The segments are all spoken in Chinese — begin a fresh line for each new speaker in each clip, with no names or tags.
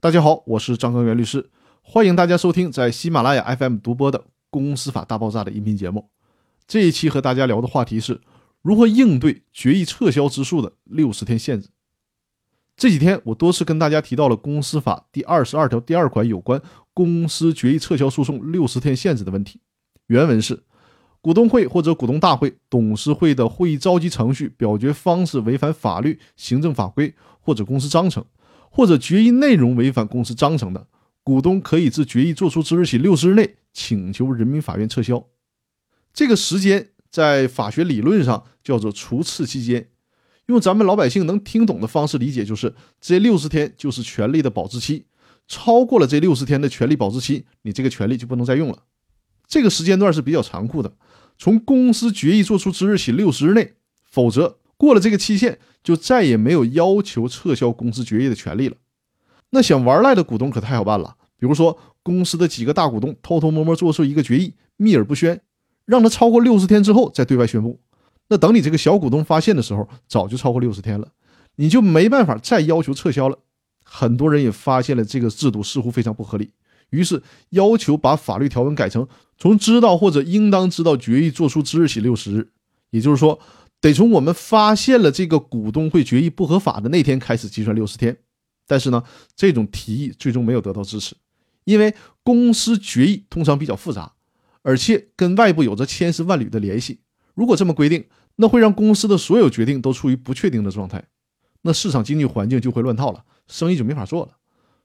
大家好，我是张根元律师，欢迎大家收听在喜马拉雅 FM 独播的《公司法大爆炸》的音频节目。这一期和大家聊的话题是如何应对决议撤销之诉的六十天限制。这几天我多次跟大家提到了公司法第二十二条第二款有关公司决议撤销诉讼六十天限制的问题。原文是：股东会或者股东大会、董事会的会议召集程序、表决方式违反法律、行政法规或者公司章程，或者决议内容违反公司章程的，股东可以自决议作出之日起六十日内请求人民法院撤销。这个时间在法学理论上叫做除斥期间，用咱们老百姓能听懂的方式理解，就是这六十天就是权利的保质期，超过了这六十天的权利保质期，你这个权利就不能再用了。这个时间段是比较残酷的，从公司决议作出之日起六十日内，否则过了这个期限，就再也没有要求撤销公司决议的权利了。那想玩赖的股东可太好办了，比如说公司的几个大股东偷偷摸摸做出一个决议，秘而不宣。让他超过六十天之后再对外宣布，那等你这个小股东发现的时候，早就超过六十天了，你就没办法再要求撤销了。很多人也发现了这个制度似乎非常不合理，于是要求把法律条文改成从知道或者应当知道决议作出之日起六十日，也就是说，得从我们发现了这个股东会决议不合法的那天开始计算六十天。但是呢，这种提议最终没有得到支持，因为公司决议通常比较复杂。而且跟外部有着千丝万缕的联系。如果这么规定，那会让公司的所有决定都处于不确定的状态，那市场经济环境就会乱套了，生意就没法做了。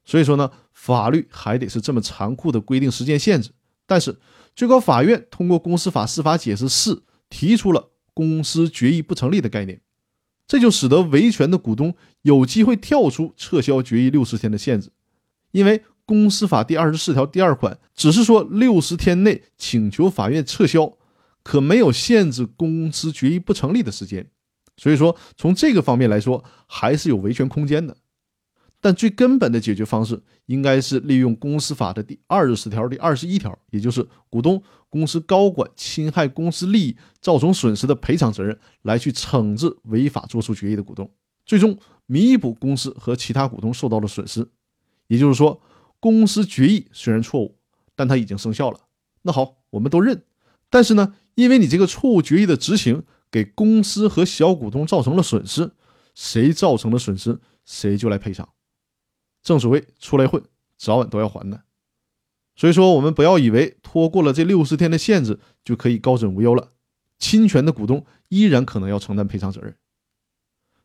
所以说呢，法律还得是这么残酷的规定时间限制。但是最高法院通过《公司法司法解释四》提出了公司决议不成立的概念，这就使得维权的股东有机会跳出撤销决议六十天的限制，因为。公司法第二十四条第二款只是说六十天内请求法院撤销，可没有限制公司决议不成立的时间。所以说，从这个方面来说，还是有维权空间的。但最根本的解决方式，应该是利用公司法的第二十条第二十一条，也就是股东、公司高管侵害公司利益造成损失的赔偿责任，来去惩治违法作出决议的股东，最终弥补公司和其他股东受到的损失。也就是说。公司决议虽然错误，但它已经生效了。那好，我们都认。但是呢，因为你这个错误决议的执行给公司和小股东造成了损失，谁造成了损失，谁就来赔偿。正所谓出来混，早晚都要还的。所以说，我们不要以为拖过了这六十天的限制就可以高枕无忧了。侵权的股东依然可能要承担赔偿责任。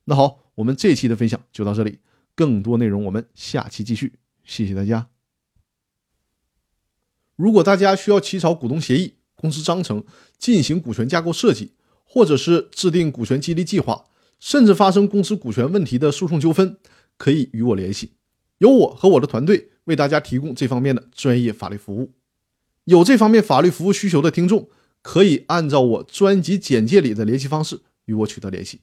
那好，我们这期的分享就到这里，更多内容我们下期继续。谢谢大家。如果大家需要起草股东协议、公司章程、进行股权架构设计，或者是制定股权激励计划，甚至发生公司股权问题的诉讼纠纷，可以与我联系，由我和我的团队为大家提供这方面的专业法律服务。有这方面法律服务需求的听众，可以按照我专辑简介里的联系方式与我取得联系。